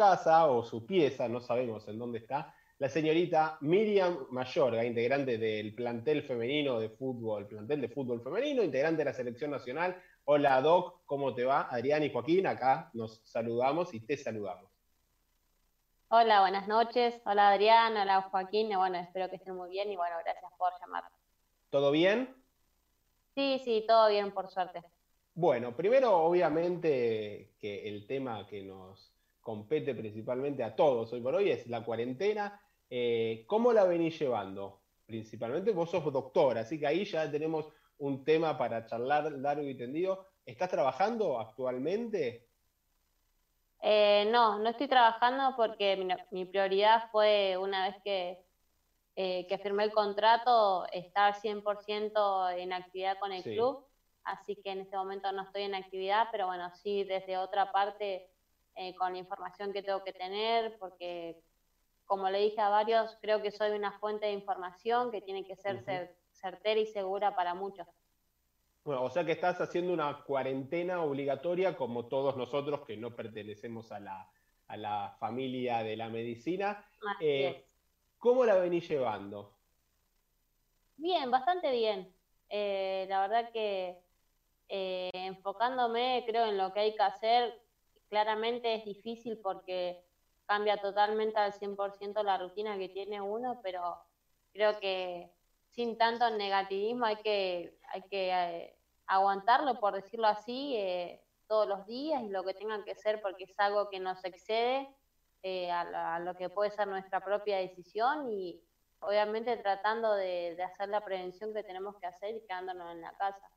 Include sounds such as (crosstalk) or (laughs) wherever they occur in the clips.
casa o su pieza, no sabemos en dónde está, la señorita Miriam Mayorga, integrante del plantel femenino de fútbol, plantel de fútbol femenino, integrante de la selección nacional. Hola Doc, ¿cómo te va? Adrián y Joaquín, acá nos saludamos y te saludamos. Hola, buenas noches. Hola Adrián, hola Joaquín. Bueno, espero que estén muy bien y bueno, gracias por llamar. ¿Todo bien? Sí, sí, todo bien, por suerte. Bueno, primero, obviamente, que el tema que nos compete principalmente a todos hoy por hoy es la cuarentena. Eh, ¿Cómo la venís llevando? Principalmente vos sos doctora, así que ahí ya tenemos un tema para charlar largo y tendido. ¿Estás trabajando actualmente? Eh, no, no estoy trabajando porque mi, prioridad fue una vez que, eh, que firmé el contrato estar 100% en actividad con el club, así que en este momento no estoy en actividad, pero bueno, sí desde otra parte eh, con la información que tengo que tener, porque como le dije a varios, creo que soy una fuente de información que tiene que ser certera y segura para muchos. Bueno, o sea que estás haciendo una cuarentena obligatoria como todos nosotros que no pertenecemos a la, a la familia de la medicina. Eh, ¿Cómo la venís llevando? Bien, bastante bien. Eh, la verdad que eh, enfocándome, creo, en lo que hay que hacer, claramente es difícil porque cambia totalmente al 100% la rutina que tiene uno, pero creo que sin tanto negativismo hay que, hay que eh, aguantarlo, por decirlo así, eh, todos los días y lo que tengan que ser porque es algo que nos excede eh, a, lo que puede ser nuestra propia decisión y obviamente tratando de, de hacer la prevención que tenemos que hacer y quedándonos en la casa.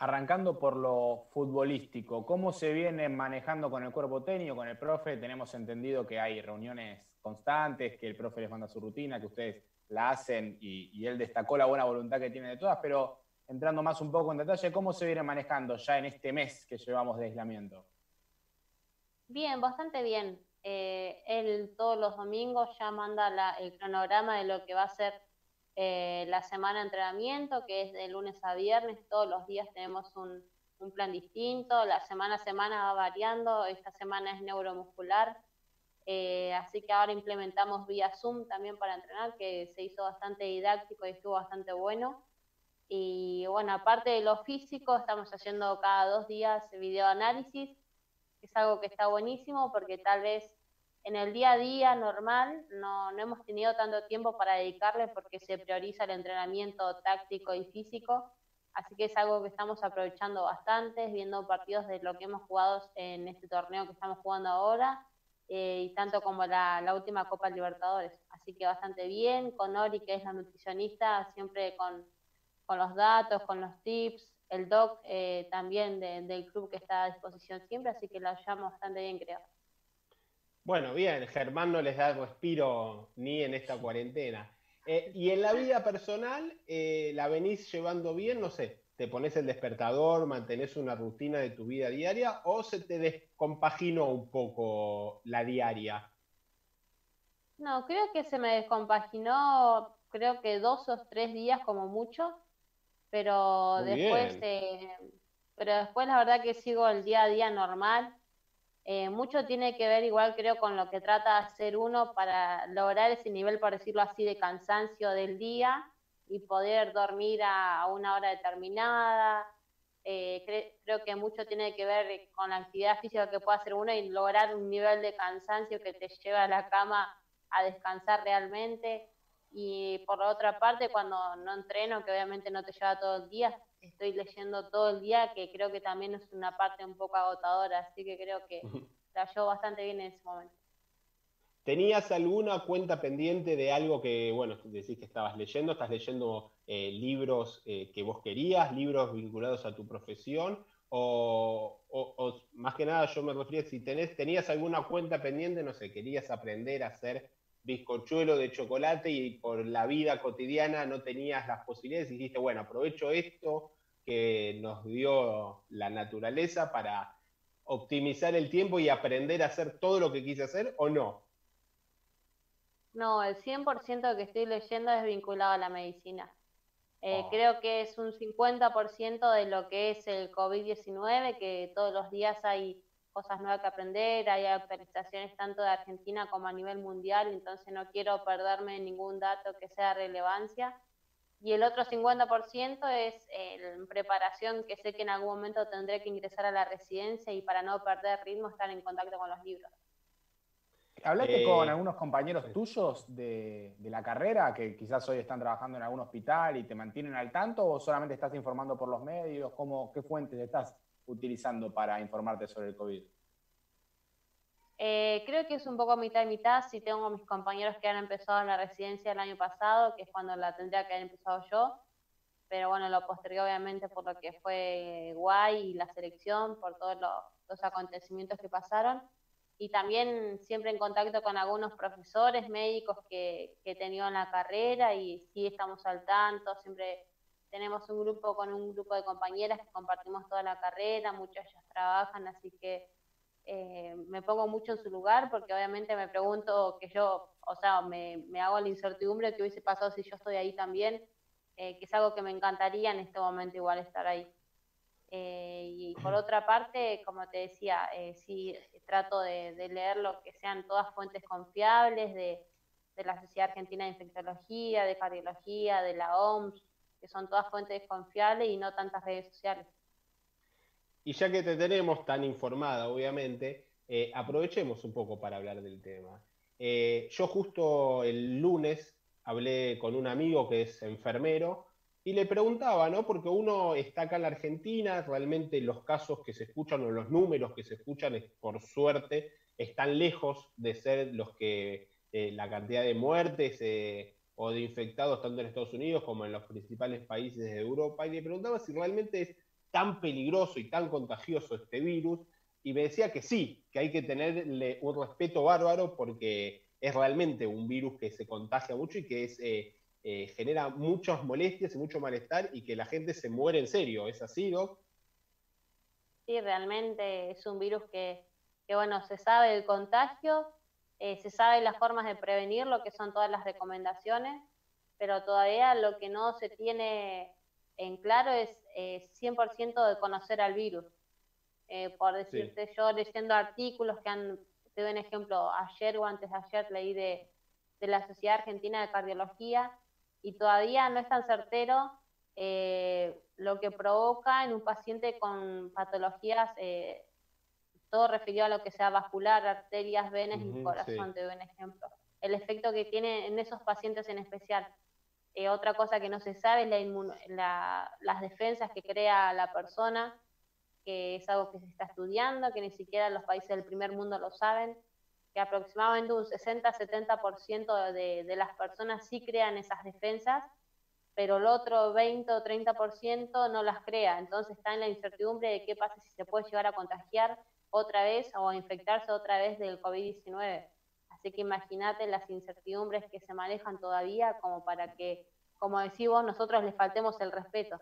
Arrancando por lo futbolístico, ¿cómo se viene manejando con el cuerpo técnico, con el profe? Tenemos entendido que hay reuniones constantes, que el profe les manda su rutina, que ustedes la hacen y, él destacó la buena voluntad que tiene de todas, pero entrando más un poco en detalle, ¿cómo se viene manejando ya en este mes que llevamos de aislamiento? Bien, bastante bien. Eh, él todos los domingos ya manda el cronograma de lo que va a ser eh, la semana de entrenamiento, que es de lunes a viernes, todos los días tenemos un, plan distinto, la semana a semana va variando, esta semana es neuromuscular, eh, así que ahora implementamos vía Zoom también para entrenar, que se hizo bastante didáctico y estuvo bastante bueno. Y bueno, aparte de lo físico, estamos haciendo cada dos días videoanálisis, que es algo que está buenísimo porque tal vez en el día a día normal no, no hemos tenido tanto tiempo para dedicarle porque se prioriza el entrenamiento táctico y físico, así que es algo que estamos aprovechando bastante, viendo partidos de lo que hemos jugado en este torneo que estamos jugando ahora, eh, y tanto como la, la, última Copa Libertadores. Así que bastante bien, con Ori, que es la nutricionista, siempre con, con los datos, con los tips, el doc eh, también del club que está a disposición siempre, así que la llamo bastante bien, creo. Bueno, bien, Germán no les da respiro ni en esta cuarentena. Eh, y en la vida personal, eh, ¿la venís llevando bien? No sé, ¿te pones el despertador, mantenés una rutina de tu vida diaria o se te descompaginó un poco la diaria? No, creo que se me descompaginó, creo que dos o tres días como mucho, pero después, eh, pero después la verdad que sigo el día a día normal eh, mucho tiene que ver igual creo con lo que trata de hacer uno para lograr ese nivel, por decirlo así, de cansancio del día y poder dormir a, una hora determinada. Eh, creo que mucho tiene que ver con la actividad física que puede hacer uno y lograr un nivel de cansancio que te lleva a la cama a descansar realmente. Y por otra parte, cuando no entreno, que obviamente no te lleva todo el día, estoy leyendo todo el día, que creo que también es una parte un poco agotadora, así que creo que llevo bastante bien en ese momento. ¿Tenías alguna cuenta pendiente de algo que, bueno, decís que estabas leyendo? ¿Estás leyendo eh, libros eh, que vos querías, libros vinculados a tu profesión? O, o, más que nada yo me refería, si tenés, tenías alguna cuenta pendiente, no sé, querías aprender a hacer bizcochuelo de chocolate y por la vida cotidiana no tenías las posibilidades y dijiste, bueno, aprovecho esto que nos dio la naturaleza para optimizar el tiempo y aprender a hacer todo lo que quise hacer o no? No, el 100% que estoy leyendo es vinculado a la medicina. Eh, oh. Creo que es un 50% de lo que es el COVID-19, que todos los días hay cosas nuevas que aprender, hay actualizaciones tanto de Argentina como a nivel mundial, entonces no quiero perderme ningún dato que sea de relevancia. Y el otro 50% es en preparación, que sé que en algún momento tendré que ingresar a la residencia y para no perder ritmo estar en contacto con los libros. ¿Hablaste con eh, algunos compañeros tuyos de, la carrera que quizás hoy están trabajando en algún hospital y te mantienen al tanto o solamente estás informando por los medios? ¿Cómo, ¿Qué fuentes estás utilizando para informarte sobre el COVID? Eh, creo que es un poco mitad y mitad. Si tengo mis compañeros que han empezado en la residencia el año pasado, que es cuando la tendría que haber empezado yo, pero bueno, lo postergué obviamente por lo que fue guay y la selección, por todos los acontecimientos que pasaron y también siempre en contacto con algunos profesores médicos que, que he tenido en la carrera y sí estamos al tanto, siempre tenemos un grupo con un grupo de compañeras que compartimos toda la carrera, muchos ellas trabajan, así que eh, me pongo mucho en su lugar porque obviamente me pregunto que yo, o sea, me, me hago la incertidumbre que hubiese pasado si yo estoy ahí también, eh, que es algo que me encantaría en este momento igual estar ahí. Eh, y por otra parte, como te decía, eh, sí trato de, leer lo que sean todas fuentes confiables de, la Sociedad Argentina de Infectología, de Cardiología, de la OMS, que son todas fuentes confiables y no tantas redes sociales. Y ya que te tenemos tan informada, obviamente, eh, aprovechemos un poco para hablar del tema. yo justo el lunes hablé con un amigo que es enfermero y le preguntaba, ¿no? Porque uno está acá en la Argentina, realmente los casos que se escuchan o los números que se escuchan, por suerte, están lejos de ser los que eh, la cantidad de muertes eh, o de infectados tanto en Estados Unidos como en los principales países de Europa. Y le preguntaba si realmente es tan peligroso y tan contagioso este virus. Y me decía que sí, que hay que tenerle un respeto bárbaro porque es realmente un virus que se contagia mucho y que es eh, eh, genera muchas molestias y mucho malestar y que la gente se muere en serio. ¿Es así, Doc? Sí, realmente es un virus que, bueno, se sabe el contagio, eh, se sabe las formas de prevenir, lo que son todas las recomendaciones, pero todavía lo que no se tiene en claro es 100% de conocer al virus. Eh, por decirte, yo leyendo artículos que han, te doy un ejemplo, ayer o antes de ayer leí de, de la Sociedad Argentina de Cardiología, y todavía no es tan certero eh, lo que provoca en un paciente con patologías, eh, todo referido a lo que sea vascular, arterias, venas y corazón, te doy un ejemplo. El efecto que tiene en esos pacientes en especial. Eh, otra cosa que no se sabe es la las defensas que crea la persona, que es algo que se está estudiando, que ni siquiera los países del primer mundo lo saben que aproximadamente un 60-70% de, de las personas sí crean esas defensas, pero el otro 20 o 30% no las crea. Entonces está en la incertidumbre de qué pasa si se puede llegar a contagiar otra vez o a infectarse otra vez del COVID-19. Así que imagínate las incertidumbres que se manejan todavía como para que, como decís vos, nosotros les faltemos el respeto.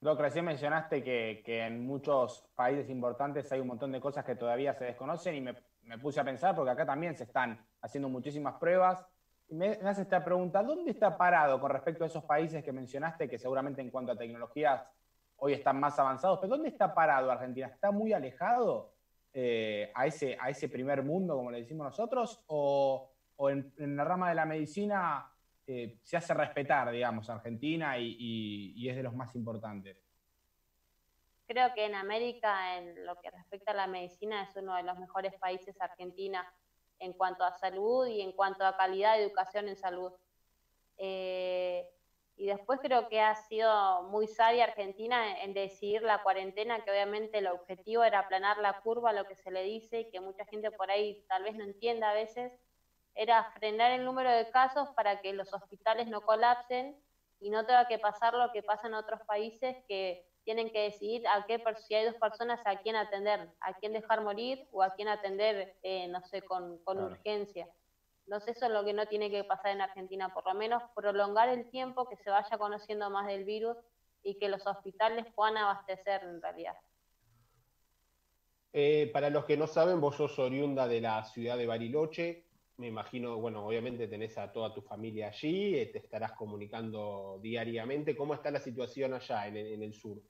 Doc, recién mencionaste que, que, en muchos países importantes hay un montón de cosas que todavía se desconocen y me me puse a pensar, porque acá también se están haciendo muchísimas pruebas. Y me, hace esta pregunta, ¿dónde está parado con respecto a esos países que mencionaste, que seguramente en cuanto a tecnologías hoy están más avanzados, pero ¿dónde está parado Argentina? ¿Está muy alejado eh, a, ese, primer mundo, como le decimos nosotros, o, en, la rama de la medicina eh, se hace respetar, digamos, Argentina y es de los más importantes? Creo que en América, en lo que respecta a la medicina, es uno de los mejores países Argentina en cuanto a salud y en cuanto a calidad de educación en salud. Eh, y después creo que ha sido muy sabia Argentina en decidir la cuarentena, que obviamente el objetivo era aplanar la curva, lo que se le dice, que mucha gente por ahí tal vez no entienda a veces, era frenar el número de casos para que los hospitales no colapsen y no tenga que pasar lo que pasa en otros países que tienen que decidir a qué, si hay dos personas, a quién atender, a quién dejar morir o a quién atender, eh, no sé, con, con urgencia. Entonces eso es lo que no tiene que pasar en Argentina, por lo menos prolongar el tiempo, que se vaya conociendo más del virus y que los hospitales puedan abastecer en realidad. Eh, para los que no saben, vos sos oriunda de la ciudad de Bariloche, me imagino, bueno, obviamente tenés a toda tu familia allí, eh, te estarás comunicando diariamente. ¿Cómo está la situación allá en, en el sur?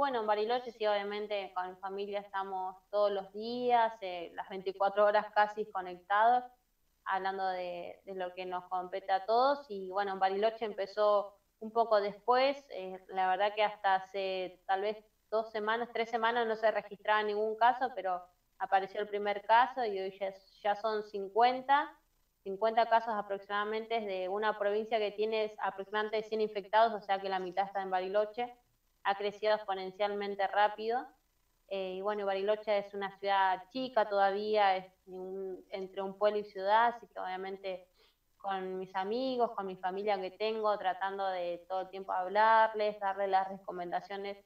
Bueno, en Bariloche sí, obviamente con mi familia estamos todos los días, eh, las 24 horas casi conectados, hablando de, lo que nos compete a todos. Y bueno, en Bariloche empezó un poco después, eh, la verdad que hasta hace tal vez dos semanas, tres semanas no se registraba ningún caso, pero apareció el primer caso y hoy ya, ya son 50. 50 casos aproximadamente de una provincia que tiene aproximadamente 100 infectados, o sea que la mitad está en Bariloche ha crecido exponencialmente rápido. Eh, y bueno, Bariloche es una ciudad chica todavía, es entre un pueblo y ciudad, así que obviamente con mis amigos, con mi familia que tengo, tratando de todo el tiempo hablarles, darles las recomendaciones,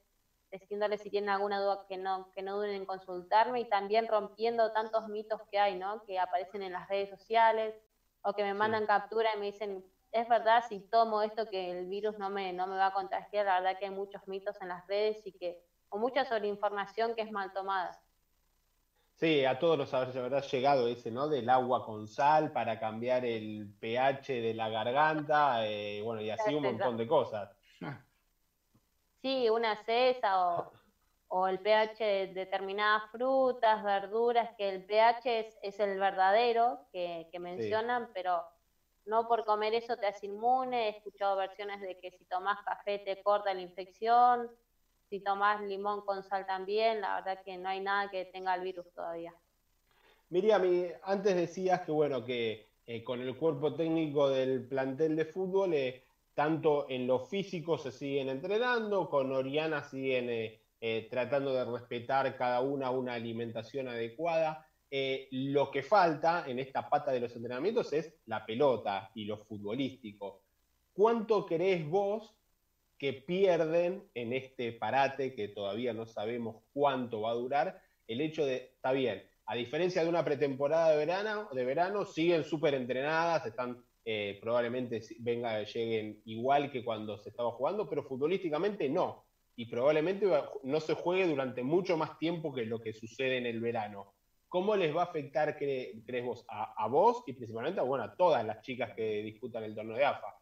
diciéndoles si tienen alguna duda que no, que no duden en consultarme y también rompiendo tantos mitos que hay, ¿no? Que aparecen en las redes sociales o que me mandan captura y me dicen, es verdad, si tomo esto que el virus no me, no me va a contagiar, la verdad que hay muchos mitos en las redes y que, o mucha sobreinformación que es mal tomada. Sí, a todos nos habrá llegado ese, ¿no? Del agua con sal para cambiar el pH de la garganta, eh, bueno, y así un montón de cosas. Sí, una cesa o, o el pH de determinadas frutas, verduras, que el pH es, el verdadero que, mencionan, pero no por comer eso te hace inmune, he escuchado versiones de que si tomas café te corta la infección, si tomas limón con sal también, la verdad que no hay nada que tenga el virus todavía. Miriam, antes decías que bueno, que eh, con el cuerpo técnico del plantel de fútbol, eh, tanto en lo físico se siguen entrenando, con Oriana siguen eh, tratando de respetar cada una una alimentación adecuada. Eh, lo que falta en esta pata de los entrenamientos es la pelota y lo futbolístico. ¿Cuánto crees vos que pierden en este parate que todavía no sabemos cuánto va a durar? El hecho de, está bien, a diferencia de una pretemporada de verano, de verano siguen súper entrenadas, están eh, probablemente venga, lleguen igual que cuando se estaba jugando, pero futbolísticamente no. Y probablemente no se juegue durante mucho más tiempo que lo que sucede en el verano. ¿Cómo les va a afectar, crees vos, a, vos y principalmente a, bueno, a todas las chicas que disputan el torneo de AFA?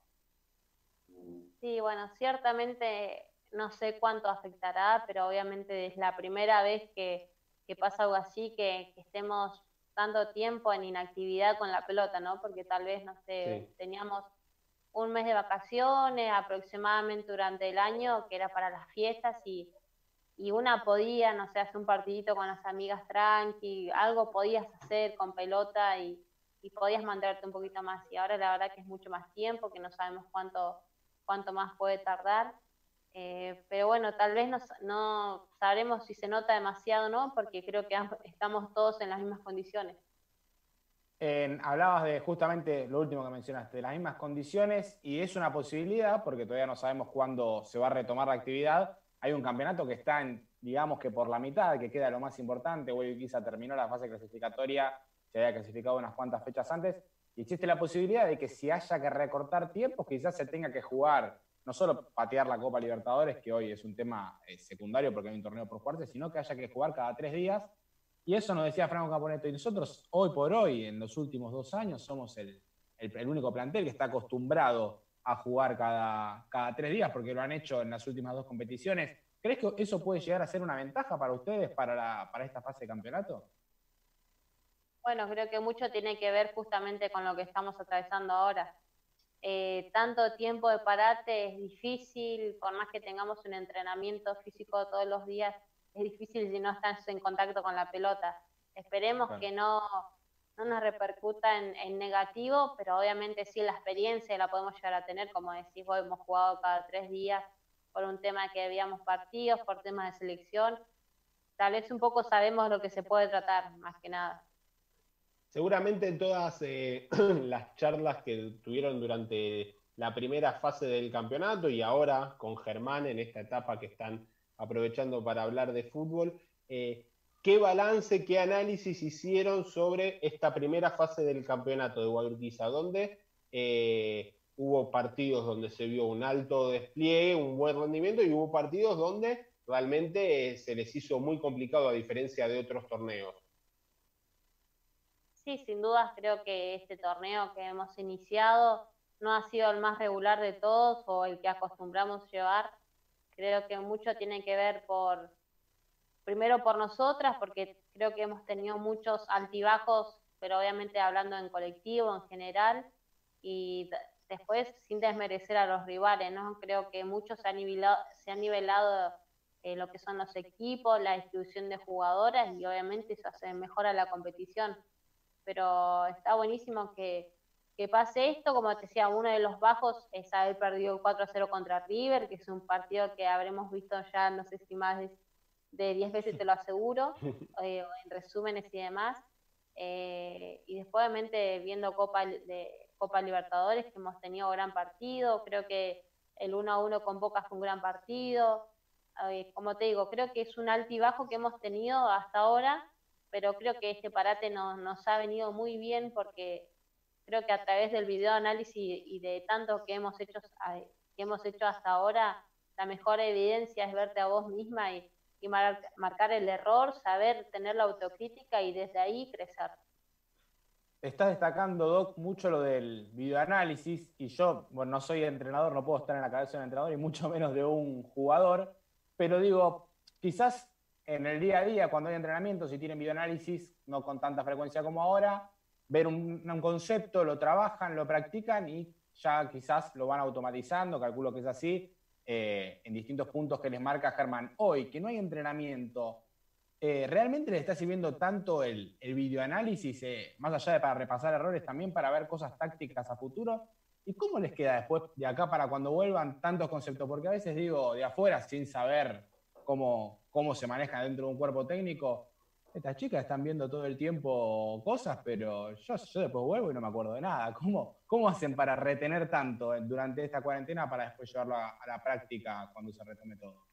Sí, bueno, ciertamente no sé cuánto afectará, pero obviamente es la primera vez que, pasa algo así, que, estemos tanto tiempo en inactividad con la pelota, ¿no? Porque tal vez, no sé, teníamos un mes de vacaciones aproximadamente durante el año, que era para las fiestas, y y una podía, no sé, hacer un partidito con las amigas tranqui, algo podías hacer con pelota y, podías mantenerte un poquito más. Y ahora la verdad que es mucho más tiempo, que no sabemos cuánto, cuánto más puede tardar. Eh, pero bueno, tal vez no, no sabremos si se nota demasiado o no, porque creo que estamos todos en las mismas condiciones. hablabas de justamente lo último que mencionaste, de las mismas condiciones, y es una posibilidad, porque todavía no sabemos cuándo se va a retomar la actividad, hay un campeonato que está en, digamos que por la mitad, que queda lo más importante. Hoy quizá terminó la fase clasificatoria, se había clasificado unas cuantas fechas antes, y existe la posibilidad de que si haya que recortar tiempos, quizás se tenga que jugar, no solo patear la Copa Libertadores, que hoy es un tema eh, secundario porque hay un torneo por fuerte, sino que haya que jugar cada tres días. Y eso nos decía Franco Caponeto. Y nosotros, hoy por hoy, en los últimos dos años, somos el, el único plantel que está acostumbrado a jugar cada, cada tres días, porque lo han hecho en las últimas dos competiciones. ¿Crees que eso puede llegar a ser una ventaja para ustedes para, la, para esta fase de campeonato? Bueno, creo que mucho tiene que ver justamente con lo que estamos atravesando ahora. Eh, tanto tiempo de parate es difícil, por más que tengamos un entrenamiento físico todos los días, es difícil si no estás en contacto con la pelota. Esperemos que no, no nos repercuta en, negativo, pero obviamente sí la experiencia la podemos llegar a tener, como decís vos, hemos jugado cada tres días por un tema que habíamos partidos, por temas de selección, tal vez un poco sabemos lo que se puede tratar, más que nada. Seguramente en todas eh, (clears throat) las charlas que tuvieron durante la primera fase del campeonato y ahora con Germán en esta etapa que están aprovechando para hablar de fútbol, eh, ¿Qué balance, qué análisis hicieron sobre esta primera fase del campeonato de Guadalquivir, donde eh, hubo partidos donde se vio un alto despliegue, un buen rendimiento, y hubo partidos donde realmente eh, se les hizo muy complicado a diferencia de otros torneos? Sí, sin dudas creo que este torneo que hemos iniciado no ha sido el más regular de todos o el que acostumbramos llevar Creo que mucho tiene que ver por, primero por nosotras, porque creo que hemos tenido muchos altibajos, pero obviamente hablando en colectivo, en general, y después sin desmerecer a los rivales, ¿no? Creo que mucho se ha nivelado, se ha nivelado eh, lo que son los equipos, la distribución de jugadoras y obviamente eso hace mejora la competición. Pero está buenísimo que, que pase esto, como te decía, uno de los bajos es haber perdido 4-0 contra River, que es un partido que habremos visto ya, no sé si más 10 veces te lo aseguro, (laughs) eh, en resúmenes y demás. Eh, y después, obviamente, viendo Copa, de, Copa Libertadores, que hemos tenido gran partido, creo que el 1-1 con Boca fue un gran partido. Eh, como te digo, creo que es un altibajo que hemos tenido hasta ahora, pero creo que este parate nos, nos ha venido muy bien porque creo que a través del video análisis y de tanto que hemos hecho, que hemos hecho hasta ahora, la mejor evidencia es verte a vos misma y, y marcar el error, saber tener la autocrítica y desde ahí crecer. Está destacando, Doc, mucho lo del videoanálisis y yo, bueno, no soy entrenador, no puedo estar en la cabeza de un entrenador y mucho (laughs) menos de un jugador, pero digo, quizás en el día a día, cuando hay entrenamiento, si tienen videoanálisis, no con tanta frecuencia como ahora, ver un, un concepto, lo trabajan, lo practican y ya quizás lo van automatizando, calculo que es así, eh, en distintos puntos que les marca Germán. Hoy, que no hay entrenamiento, eh, ¿realmente les está sirviendo tanto el, el videoanálisis, eh, más allá de para repasar errores, también para ver cosas tácticas a futuro? ¿Y cómo les queda después de acá para cuando vuelvan tantos conceptos? Porque a veces digo, de afuera, sin saber cómo, cómo se maneja dentro de un cuerpo técnico, estas chicas están viendo todo el tiempo cosas, pero yo, yo después vuelvo y no me acuerdo de nada. ¿Cómo, cómo hacen para retener tanto durante esta cuarentena para después llevarlo a, la práctica cuando se retome todo?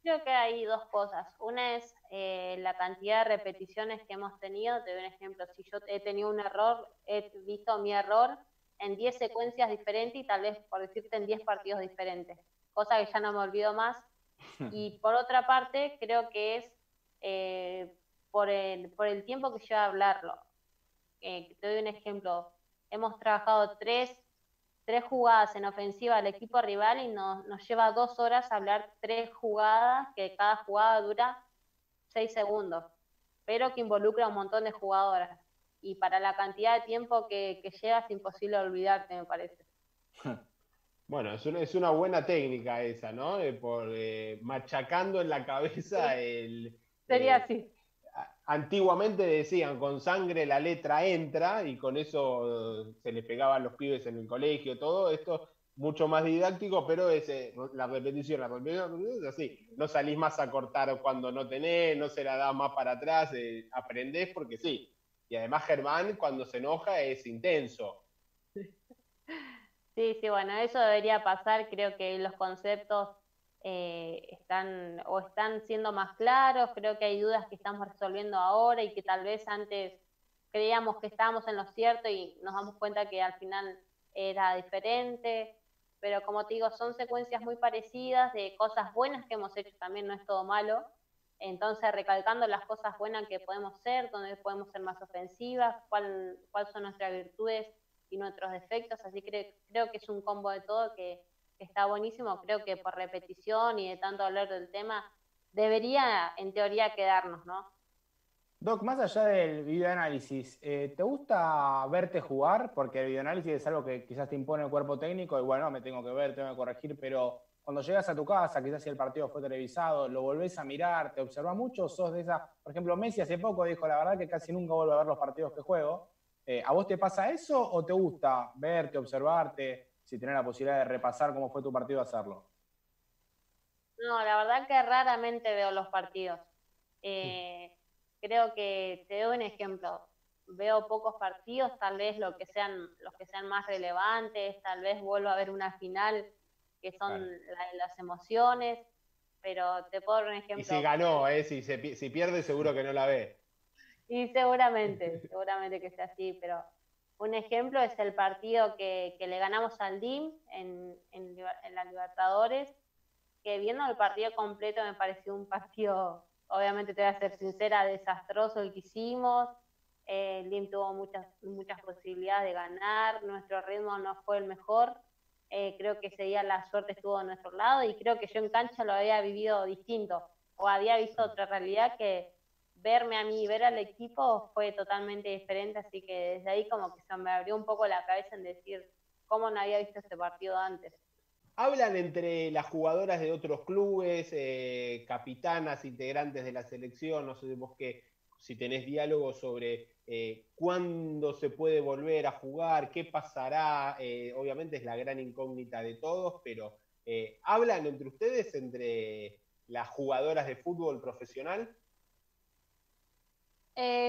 Creo que hay dos cosas. Una es eh, la cantidad de repeticiones que hemos tenido. Te doy un ejemplo. Si yo he tenido un error, he visto mi error en 10 secuencias diferentes y tal vez, por decirte, en 10 partidos diferentes. Cosa que ya no me olvido más. (laughs) Y por otra parte, creo que es eh, por, el, por el tiempo que lleva hablarlo. Eh, te doy un ejemplo. Hemos trabajado tres, tres jugadas en ofensiva al equipo rival y nos, nos lleva dos horas hablar tres jugadas, que cada jugada dura seis segundos, pero que involucra a un montón de jugadoras. Y para la cantidad de tiempo que, que lleva es imposible olvidarte, me parece. (laughs) Bueno, es una, es una buena técnica esa, ¿no? por eh, machacando en la cabeza el, Sería eh, así. Antiguamente decían, con sangre la letra entra y con eso eh, se le pegaban los pibes en el colegio, todo esto mucho más didáctico, pero es eh, la repetición, la repetición, es así. No salís más a cortar cuando no tenés, no se la da más para atrás, aprendés porque sí. Y además Germán cuando se enoja es intenso. Sí, sí, bueno, eso debería pasar, creo que los conceptos eh, están o están siendo más claros, creo que hay dudas que estamos resolviendo ahora y que tal vez antes creíamos que estábamos en lo cierto y nos damos cuenta que al final era diferente, pero como te digo, son secuencias muy parecidas de cosas buenas que hemos hecho, también no es todo malo, entonces recalcando las cosas buenas que podemos ser, donde podemos ser más ofensivas, cuáles cuál son nuestras virtudes y nuestros defectos, así que creo que es un combo de todo que está buenísimo, creo que por repetición y de tanto hablar del tema, debería en teoría quedarnos, ¿no? Doc, más allá del videoanálisis, eh, ¿te gusta verte jugar? Porque el videoanálisis es algo que quizás te impone el cuerpo técnico y bueno, me tengo que ver, tengo que corregir, pero cuando llegas a tu casa, quizás si el partido fue televisado, lo volvés a mirar, te observa mucho, sos de esa, por ejemplo, Messi hace poco dijo, la verdad que casi nunca vuelvo a ver los partidos que juego. Eh, ¿A vos te pasa eso o te gusta verte, observarte? Si tenés la posibilidad de repasar cómo fue tu partido, hacerlo. No, la verdad que raramente veo los partidos. Eh, creo que te doy un ejemplo. Veo pocos partidos, tal vez lo que sean, los que sean más relevantes, tal vez vuelvo a ver una final que son las emociones, pero te puedo dar un ejemplo. Y si ganó, eh, si, si pierde seguro que no la ve. Y seguramente, seguramente que sea así, pero un ejemplo es el partido que, le ganamos al DIM en, la Libertadores, que viendo el partido completo me pareció un partido, obviamente te voy a ser sincera, desastroso el que hicimos. el DIM tuvo muchas, muchas posibilidades de ganar, nuestro ritmo no fue el mejor, eh, creo que ese día la suerte estuvo a nuestro lado y creo que yo en cancha lo había vivido distinto o había visto otra realidad que verme a mí ver al equipo fue totalmente diferente, así que desde ahí como que se me abrió un poco la cabeza en decir cómo no había visto este partido antes. Hablan entre las jugadoras de otros clubes, eh, capitanas, integrantes de la selección, no sé vos qué, si tenés diálogo sobre eh, cuándo se puede volver a jugar, qué pasará, eh, obviamente es la gran incógnita de todos, pero ¿hablan entre ustedes, entre las jugadoras de fútbol profesional?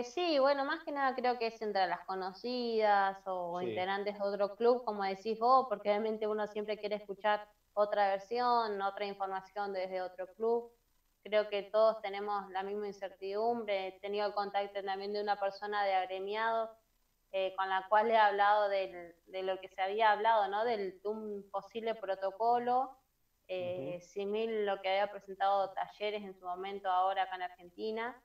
Sí, bueno, más que nada creo que es entre las conocidas o integrantes de otro club, como decís vos, porque obviamente uno siempre quiere escuchar otra versión, otra información desde otro club creo que todos tenemos la misma incertidumbre. He tenido contacto también de una persona de agremiado eh, con la cual he hablado de lo que se había hablado, ¿no? Del, de un posible protocolo, eh, similar lo que había presentado Talleres en su momento ahora acá en Argentina.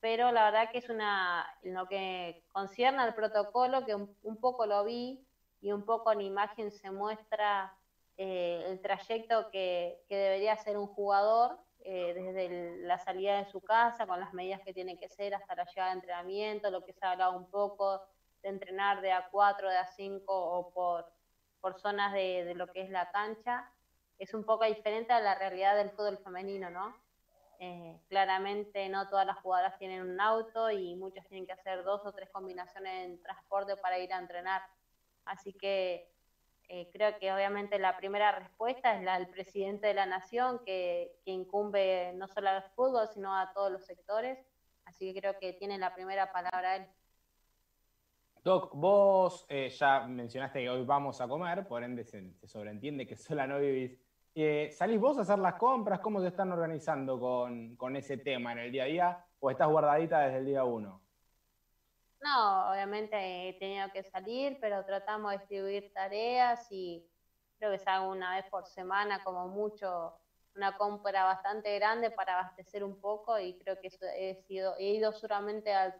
Pero la verdad que es una, en lo que concierne al protocolo, que un, poco lo vi y un poco en imagen se muestra eh, el trayecto que, que debería hacer un jugador eh, desde la salida de su casa, con las medidas que tiene que ser hasta la llegada de entrenamiento, lo que se ha hablado un poco de entrenar de A4, de A5 o por, por zonas de, de, lo que es la cancha, es un poco diferente a la realidad del fútbol femenino, ¿no? Eh, claramente no todas las jugadoras tienen un auto y muchas tienen que hacer dos o tres combinaciones en transporte para ir a entrenar. Así que eh, creo que obviamente la primera respuesta es la del presidente de la nación, que, incumbe no solo al fútbol, sino a todos los sectores. Así que creo que tiene la primera palabra él. Doc, vos eh, ya mencionaste que hoy vamos a comer, por ende se, sobreentiende que sola no vivís. Eh, ¿Salís vos a hacer las compras? ¿Cómo se están organizando con, con ese tema en el día a día? ¿O estás guardadita desde el día uno? No, obviamente he tenido que salir, pero tratamos de distribuir tareas y creo que se hago una vez por semana como mucho una compra bastante grande para abastecer un poco y creo que he, sido, he ido solamente al,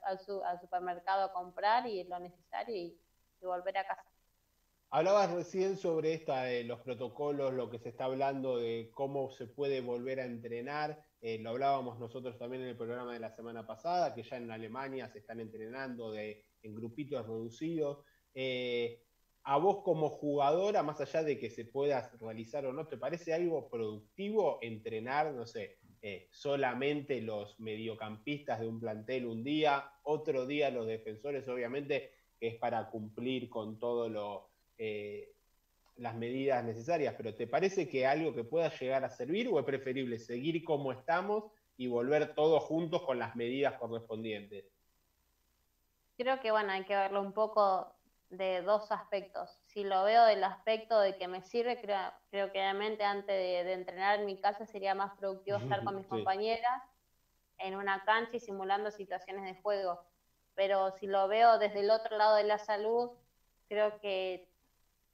supermercado a comprar y lo necesario y, volver a casa. Hablabas recién sobre esta, los protocolos, lo que se está hablando de cómo se puede volver a entrenar. Eh, lo hablábamos nosotros también en el programa de la semana pasada, que ya en Alemania se están entrenando de, en grupitos reducidos. Eh, a vos como jugadora, más allá de que se pueda realizar o no, ¿te parece algo productivo entrenar, no sé, eh, solamente los mediocampistas de un plantel un día, otro día los defensores, obviamente, que es para cumplir con todo lo las medidas necesarias, pero ¿te parece que algo que pueda llegar a servir o es preferible seguir como estamos y volver todos juntos con las medidas correspondientes? Creo que bueno, hay que verlo un poco de dos aspectos. Si lo veo del aspecto de que me sirve, creo, creo que obviamente antes de, entrenar en mi casa sería más productivo estar con mis compañeras en una cancha y simulando situaciones de juego. Pero si lo veo desde el otro lado de la salud, creo que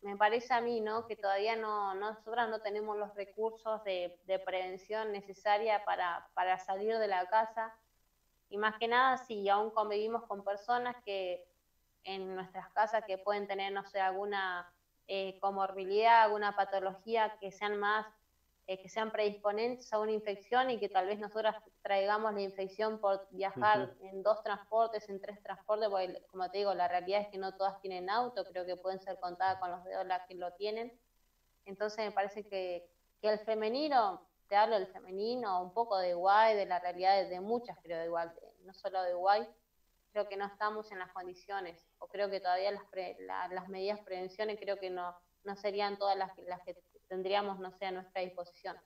me parece a mí, ¿no? Que todavía no, nosotras no tenemos los recursos de, prevención necesaria para, para, salir de la casa. Y más que nada, si aún convivimos con personas que en nuestras casas que pueden tener, no sé, alguna eh, comorbilidad, alguna patología que sean más eh, que sean predisponentes a una infección y que tal vez nosotras traigamos la infección por viajar en dos transportes, en tres transportes, porque como te digo, la realidad es que no todas tienen auto, creo que pueden ser contadas con los dedos las que lo tienen. Entonces me parece que, que el femenino, te hablo del femenino, un poco de guay, de la realidad de, muchas, creo, de igual, no solo de guay, creo que no estamos en las condiciones, o creo que todavía las, las medidas de prevención creo que no, no serían todas las, las que tendríamos, no sé, a nuestra disposición.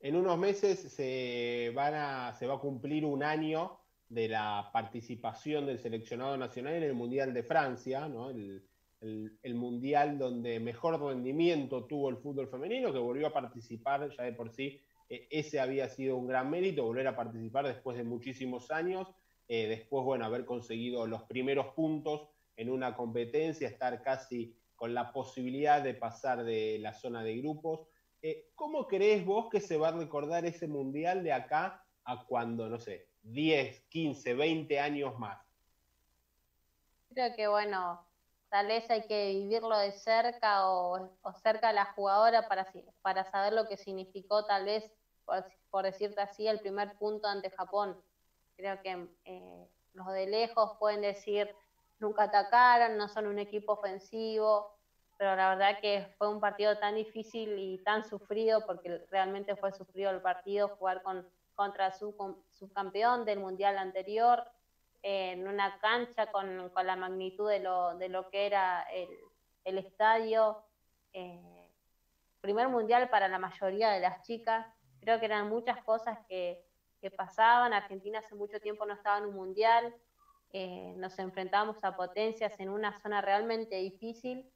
En unos meses se, van a, se va a cumplir un año de la participación del seleccionado nacional en el Mundial de Francia, ¿no? el, el, Mundial donde mejor rendimiento tuvo el fútbol femenino, que volvió a participar ya de por sí. Eh, ese había sido un gran mérito, volver a participar después de muchísimos años, eh, después, bueno, haber conseguido los primeros puntos en una competencia, estar casi con la posibilidad de pasar de la zona de grupos. Eh, ¿Cómo crees vos que se va a recordar ese mundial de acá a cuando, no sé, 10, 15, 20 años más? Creo que, bueno, tal vez hay que vivirlo de cerca o, cerca de la jugadora para, para saber lo que significó tal vez, por, decirte así, el primer punto ante Japón. Creo que eh, los de lejos pueden decir, nunca atacaron, no son un equipo ofensivo, pero la verdad que fue un partido tan difícil y tan sufrido, porque realmente fue sufrido el partido, jugar con, contra su subcampeón del Mundial anterior, en una cancha con, la magnitud de lo, de lo que era el, estadio. Eh, primer mundial para la mayoría de las chicas. Creo que eran muchas cosas que, pasaban. Argentina hace mucho tiempo no estaba en un mundial. Eh, nos enfrentamos a potencias en una zona realmente difícil.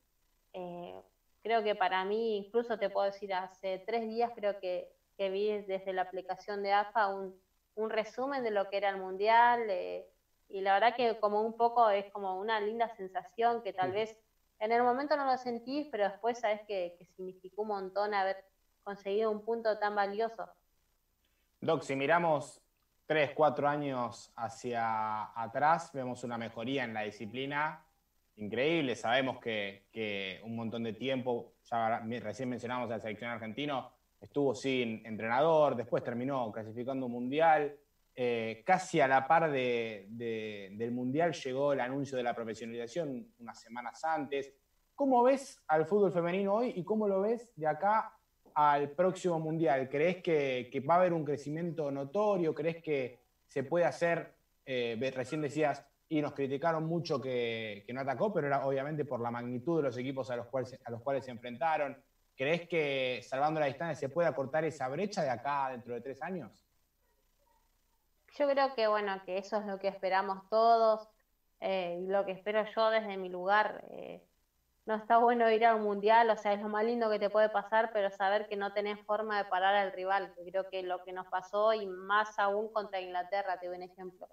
Eh, creo que para mí, incluso te puedo decir, hace tres días creo que, vi desde la aplicación de AFA un, un resumen de lo que era el mundial y la verdad que como un poco es como una linda sensación que tal vez en el momento no lo sentís, pero después sabes que, significó un montón haber conseguido un punto tan valioso. Doc, si miramos tres, cuatro años hacia atrás, vemos una mejoría en la disciplina increíble. Sabemos que, un montón de tiempo, ya recién mencionamos al selección argentino, estuvo sin entrenador, después terminó clasificando un mundial. Eh, casi a la par del Mundial llegó el anuncio de la profesionalización unas semanas antes. ¿Cómo ves al fútbol femenino hoy y cómo lo ves de acá al próximo Mundial? ¿Crees que, va a haber un crecimiento notorio? ¿Crees que se puede hacer? Eh, recién decías, y nos criticaron mucho que, no atacó, pero era obviamente por la magnitud de los equipos a los cuales, se enfrentaron. ¿Crees que, salvando la distancia, se puede acortar esa brecha de acá dentro de tres años? Yo creo que, bueno, que eso es lo que esperamos todos eh, lo que espero yo desde mi lugar. Eh, no está bueno ir a un mundial, o sea, es lo más lindo que te puede pasar, pero saber que no tenés forma de parar al rival, que creo que lo que nos pasó y más aún contra Inglaterra, te doy un ejemplo.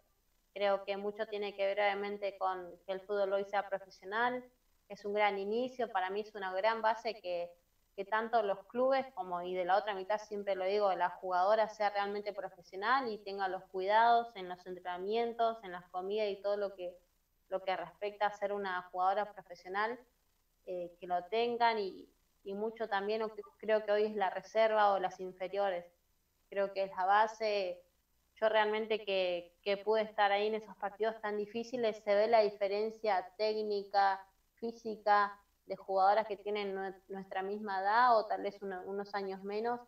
Creo que mucho tiene que ver obviamente con que el fútbol hoy sea profesional, es un gran inicio, para mí es una gran base que que tanto los clubes como y de la otra mitad siempre lo digo, la jugadora sea realmente profesional y tenga los cuidados en los entrenamientos, en las comidas y todo lo que lo que respecta a ser una jugadora profesional, eh, que lo tengan y, y mucho también creo que hoy es la reserva o las inferiores. Creo que es la base. Yo realmente que, que pude estar ahí en esos partidos tan difíciles, se ve la diferencia técnica, física, de jugadoras que tienen nuestra misma edad o tal vez unos años menos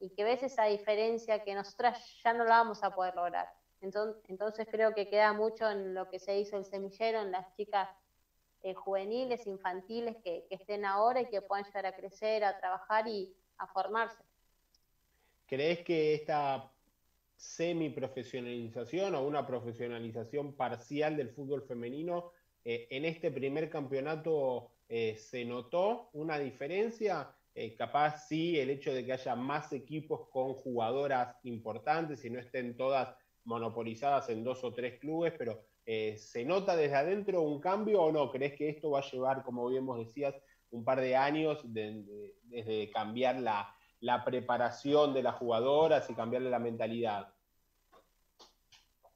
y que ves esa diferencia que nosotras ya no la vamos a poder lograr. Entonces, entonces creo que queda mucho en lo que se hizo el semillero, en las chicas eh, juveniles, infantiles que, estén ahora y que puedan llegar a crecer, a trabajar y a formarse. ¿Crees que esta semiprofesionalización o una profesionalización parcial del fútbol femenino eh, en este primer campeonato eh, se notó una diferencia. Eh, capaz sí el hecho de que haya más equipos con jugadoras importantes y no estén todas monopolizadas en dos o tres clubes, pero ¿se nota desde adentro un cambio o no? ¿Crees que esto va a llevar, como bien vos decías, un par de años desde cambiar la, la preparación de las jugadoras y cambiarle la mentalidad?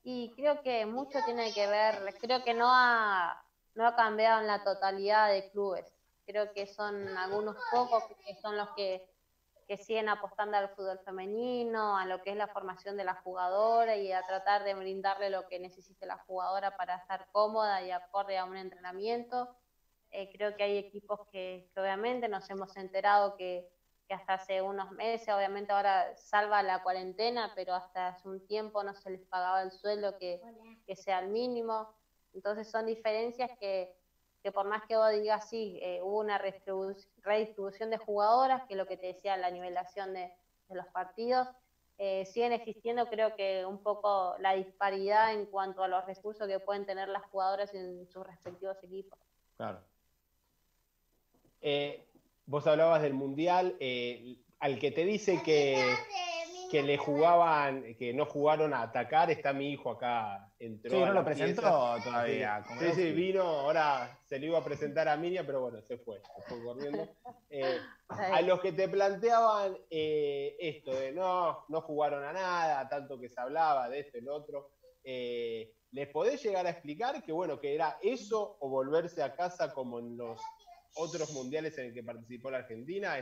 Y creo que mucho tiene que ver, creo que no ha, no ha cambiado en la totalidad de clubes. Creo que son algunos pocos que son los que, que siguen apostando al fútbol femenino, a lo que es la formación de la jugadora y a tratar de brindarle lo que necesite la jugadora para estar cómoda y acorde a un entrenamiento. Eh, creo que hay equipos que, que obviamente nos hemos enterado que que hasta hace unos meses, obviamente ahora salva la cuarentena, pero hasta hace un tiempo no se les pagaba el sueldo que, sea el mínimo. Entonces son diferencias que, por más que vos digas, sí, eh, hubo una redistribución de jugadoras, que es lo que te decía, la nivelación de, los partidos, eh, siguen existiendo creo que un poco la disparidad en cuanto a los recursos que pueden tener las jugadoras en sus respectivos equipos. Claro. Eh, Vos hablabas del Mundial, eh, al que te dice que, que le jugaban, que no jugaron a atacar, está mi hijo acá. Entró sí, no lo presentó todavía. Sí, sí, vino, ahora se le iba a presentar a Miriam, pero bueno, se fue, se fue corriendo. (laughs) Eh, a los que te planteaban eh, esto de no, no jugaron a nada, tanto que se hablaba de esto y lo otro, eh, ¿les podés llegar a explicar que, bueno, que era eso o volverse a casa como en los otros mundiales en el que participó la Argentina,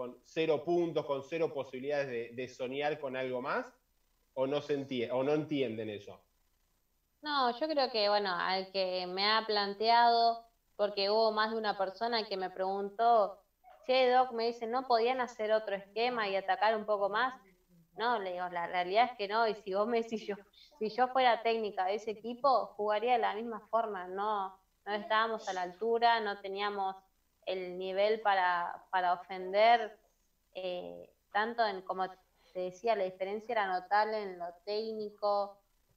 con cero puntos, con cero posibilidades de, soñar con algo más? ¿O no, se o no entienden eso? No, yo creo que, bueno, al que me ha planteado, porque hubo más de una persona que me preguntó, che, Doc, me dice, ¿no podían hacer otro esquema y atacar un poco más? No, le digo, la realidad es que no, y si vos me decís, yo, si yo fuera técnica de ese equipo, jugaría de la misma forma, no, no estábamos a la altura, no teníamos el nivel para, para ofender, eh, tanto en, como te decía, la diferencia era notable en lo técnico,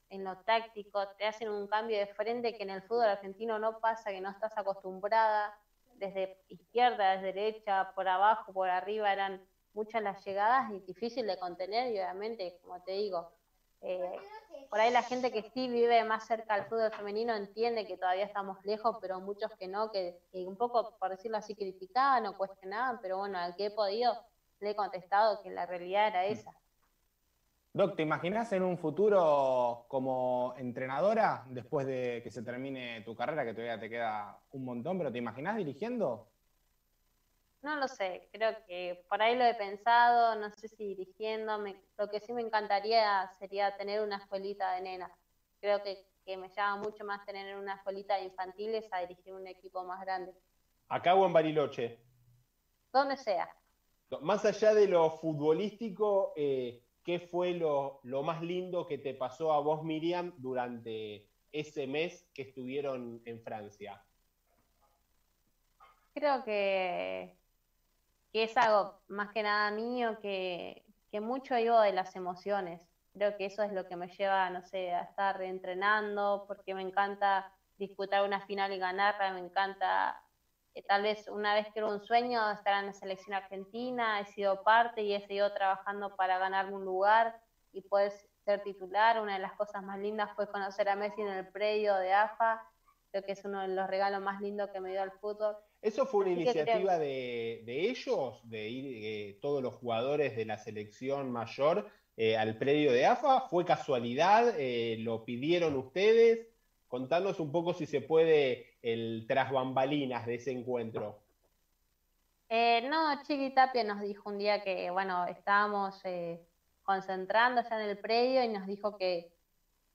en lo táctico, te hacen un cambio de frente que en el fútbol argentino no pasa, que no estás acostumbrada, desde izquierda, desde derecha, por abajo, por arriba, eran muchas las llegadas y difícil de contener y obviamente, como te digo, eh, por ahí la gente que sí vive más cerca al fútbol femenino entiende que todavía estamos lejos, pero muchos que no, que, un poco, por decirlo así, criticaban o cuestionaban, pero bueno, al que he podido le he contestado que la realidad era esa. Doc, ¿te imaginas en un futuro como entrenadora después de que se termine tu carrera, que todavía te queda un montón, pero ¿te imaginas dirigiendo? No lo sé, creo que por ahí lo he pensado, no sé si dirigiendo, lo que sí me encantaría sería tener una escuelita de nenas. Creo que, me llama mucho más tener una escuelita de infantiles a dirigir un equipo más grande. ¿Acá o en Bariloche? Donde sea. Más allá de lo futbolístico, eh, ¿qué fue lo, lo más lindo que te pasó a vos, Miriam, durante ese mes que estuvieron en Francia? Creo que que es algo más que nada mío, que, mucho digo de las emociones. Creo que eso es lo que me lleva, no sé, a estar entrenando, porque me encanta disputar una final y ganarla, me encanta, eh, tal vez una vez que era un sueño estar en la selección argentina, he sido parte y he seguido trabajando para ganarme un lugar y poder ser titular. Una de las cosas más lindas fue conocer a Messi en el predio de AFA, creo que es uno de los regalos más lindos que me dio el fútbol. ¿Eso fue una iniciativa de, ellos, de ir eh, todos los jugadores de la selección mayor eh, al predio de AFA? ¿Fue casualidad? Eh, ¿Lo pidieron ustedes? Contanos un poco si se puede el tras bambalinas de ese encuentro. no, Chiqui Tapia nos dijo un día que, bueno, estábamos concentrando ya en el predio y nos dijo que,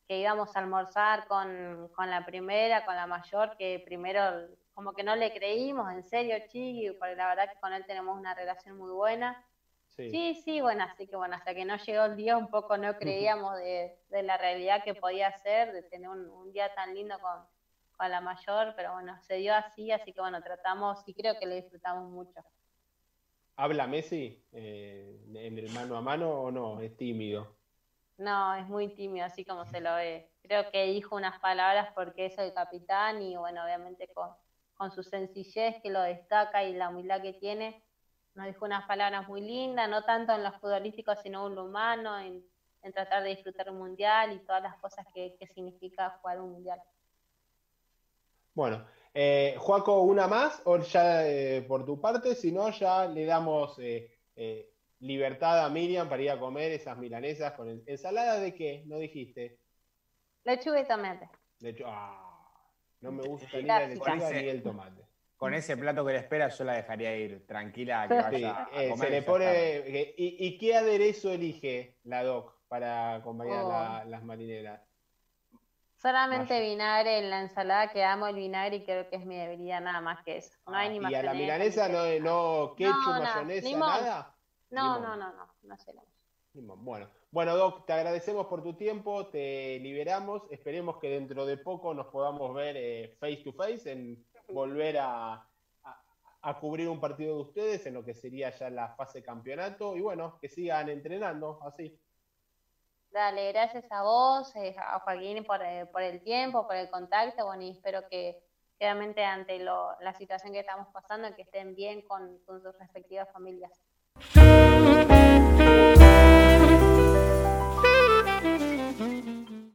que íbamos a almorzar con, con, la primera, con la mayor, que primero como que no le creímos, en serio, Chiqui, porque la verdad que con él tenemos una relación muy buena. Sí. sí, bueno, así que bueno, hasta que no llegó el día un poco no creíamos de, la realidad que podía ser, de tener un, día tan lindo con, la mayor, pero bueno, se dio así, así que bueno, tratamos y creo que lo disfrutamos mucho. ¿Habla Messi eh, en el mano a mano o no? ¿Es tímido? No, es muy tímido, así como se lo ve. Creo que dijo unas palabras porque es el capitán y bueno, obviamente con, con su sencillez que lo destaca y la humildad que tiene, nos dijo unas palabras muy lindas, no tanto en lo futbolístico, sino en lo humano, en, tratar de disfrutar un mundial y todas las cosas que, significa jugar un mundial. Bueno, eh, Juaco, una más, o ya eh, por tu parte, si no, ya le damos eh, eh, libertad a Miriam para ir a comer esas milanesas con ensalada de qué, no dijiste. Lechuga y tomate. Lechuga. Ah. No me gusta ni la lechuga ni el tomate. Con ese plato que le espera, yo la dejaría ir tranquila que vaya a eh, comer se le pone, ¿y, qué aderezo elige la doc para acompañar oh. las marineras? Solamente vinagre en la ensalada, que amo el vinagre y creo que es mi debilidad nada más que eso. No hay ah, ni más. ¿Y a la milanesa no, no ketchup, mayonesa, nada? No, no, no, no, no sé. Bueno, bueno, Doc, te agradecemos por tu tiempo, te liberamos. Esperemos que dentro de poco nos podamos ver eh, face to face, en volver a, cubrir un partido de ustedes en lo que sería ya la fase campeonato. Y bueno, que sigan entrenando así. Dale, gracias a vos, eh, a Joaquín por, eh, por, el tiempo, por el contacto. Bueno, y espero que realmente ante la situación que estamos pasando, que estén bien con sus respectivas familias.